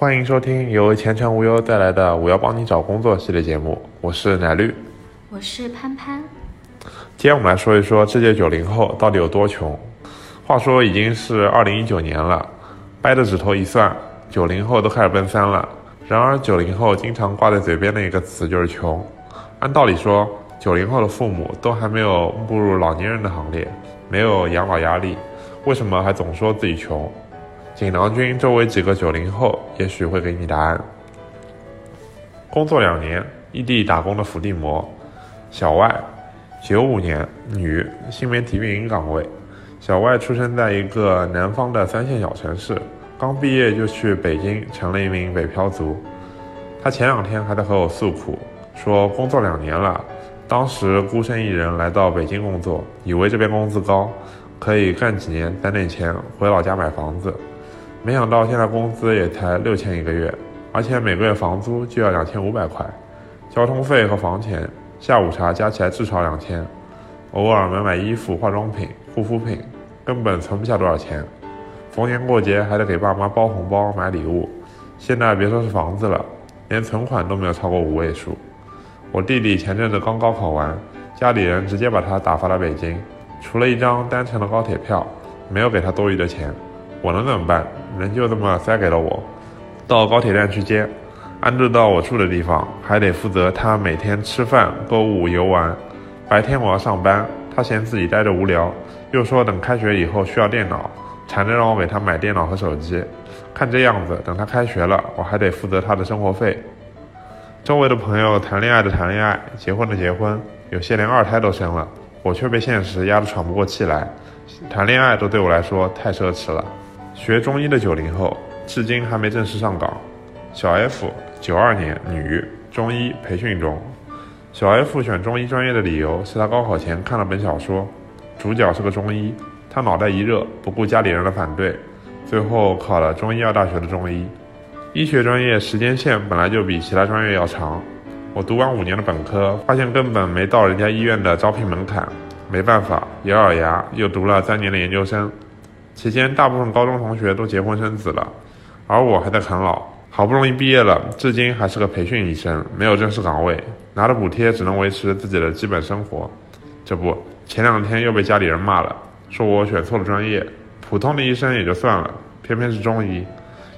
欢迎收听由前程无忧带来的“我要帮你找工作”系列节目，我是奶绿，我是潘潘。今天我们来说一说这届九零后到底有多穷。话说已经是二零一九年了，掰着指头一算，九零后都开始奔三了。然而九零后经常挂在嘴边的一个词就是穷。按道理说，九零后的父母都还没有步入老年人的行列，没有养老压力，为什么还总说自己穷？锦囊君周围几个九零后也许会给你答案。工作两年，异地打工的伏地魔，小外，九五年，女，新媒体运营岗位。小外出生在一个南方的三线小城市，刚毕业就去北京成了一名北漂族。他前两天还在和我诉苦，说工作两年了，当时孤身一人来到北京工作，以为这边工资高，可以干几年攒点钱回老家买房子。没想到现在工资也才六千一个月，而且每个月房租就要两千五百块，交通费和房钱、下午茶加起来至少两千，偶尔买买衣服、化妆品、护肤品，根本存不下多少钱。逢年过节还得给爸妈包红包、买礼物，现在别说是房子了，连存款都没有超过五位数。我弟弟前阵子刚高考完，家里人直接把他打发到北京，除了一张单程的高铁票，没有给他多余的钱。我能怎么办？人就这么塞给了我，到高铁站去接，安置到我住的地方，还得负责他每天吃饭、购物、游玩。白天我要上班，他嫌自己待着无聊，又说等开学以后需要电脑，缠着让我给他买电脑和手机。看这样子，等他开学了，我还得负责他的生活费。周围的朋友谈恋爱的谈恋爱，结婚的结婚，有些连二胎都生了，我却被现实压得喘不过气来。谈恋爱都对我来说太奢侈了。学中医的九零后至今还没正式上岗。小 F，九二年，女，中医培训中。小 F 选中医专业的理由是他高考前看了本小说，主角是个中医，他脑袋一热，不顾家里人的反对，最后考了中医药大学的中医。医学专业时间线本来就比其他专业要长，我读完五年的本科，发现根本没到人家医院的招聘门槛，没办法，咬咬牙又读了三年的研究生。期间，大部分高中同学都结婚生子了，而我还在啃老。好不容易毕业了，至今还是个培训医生，没有正式岗位，拿着补贴只能维持自己的基本生活。这不，前两天又被家里人骂了，说我选错了专业。普通的医生也就算了，偏偏是中医，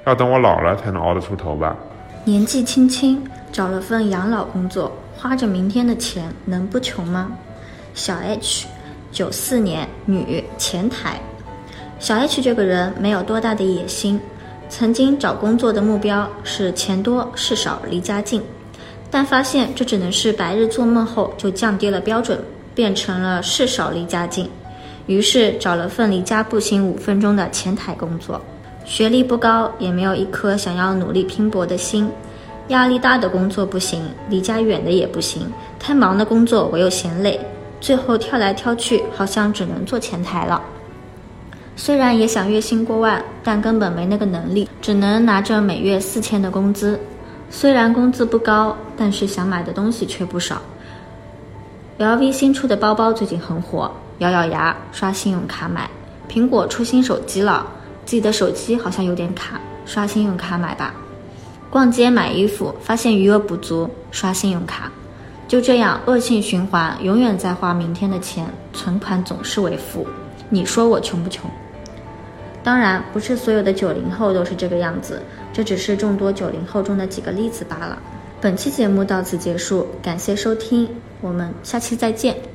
要等我老了才能熬得出头吧。年纪轻轻找了份养老工作，花着明天的钱，能不穷吗？小 H，九四年，女，前台。小 H 这个人没有多大的野心，曾经找工作的目标是钱多事少离家近，但发现这只能是白日做梦后，就降低了标准，变成了事少离家近。于是找了份离家步行五分钟的前台工作，学历不高，也没有一颗想要努力拼搏的心。压力大的工作不行，离家远的也不行，太忙的工作我又嫌累，最后挑来挑去，好像只能做前台了。虽然也想月薪过万，但根本没那个能力，只能拿着每月四千的工资。虽然工资不高，但是想买的东西却不少。LV 新出的包包最近很火，咬咬牙刷信用卡买。苹果出新手机了，自己的手机好像有点卡，刷信用卡买吧。逛街买衣服，发现余额不足，刷信用卡。就这样恶性循环，永远在花明天的钱，存款总是为负。你说我穷不穷？当然，不是所有的九零后都是这个样子，这只是众多九零后中的几个例子罢了。本期节目到此结束，感谢收听，我们下期再见。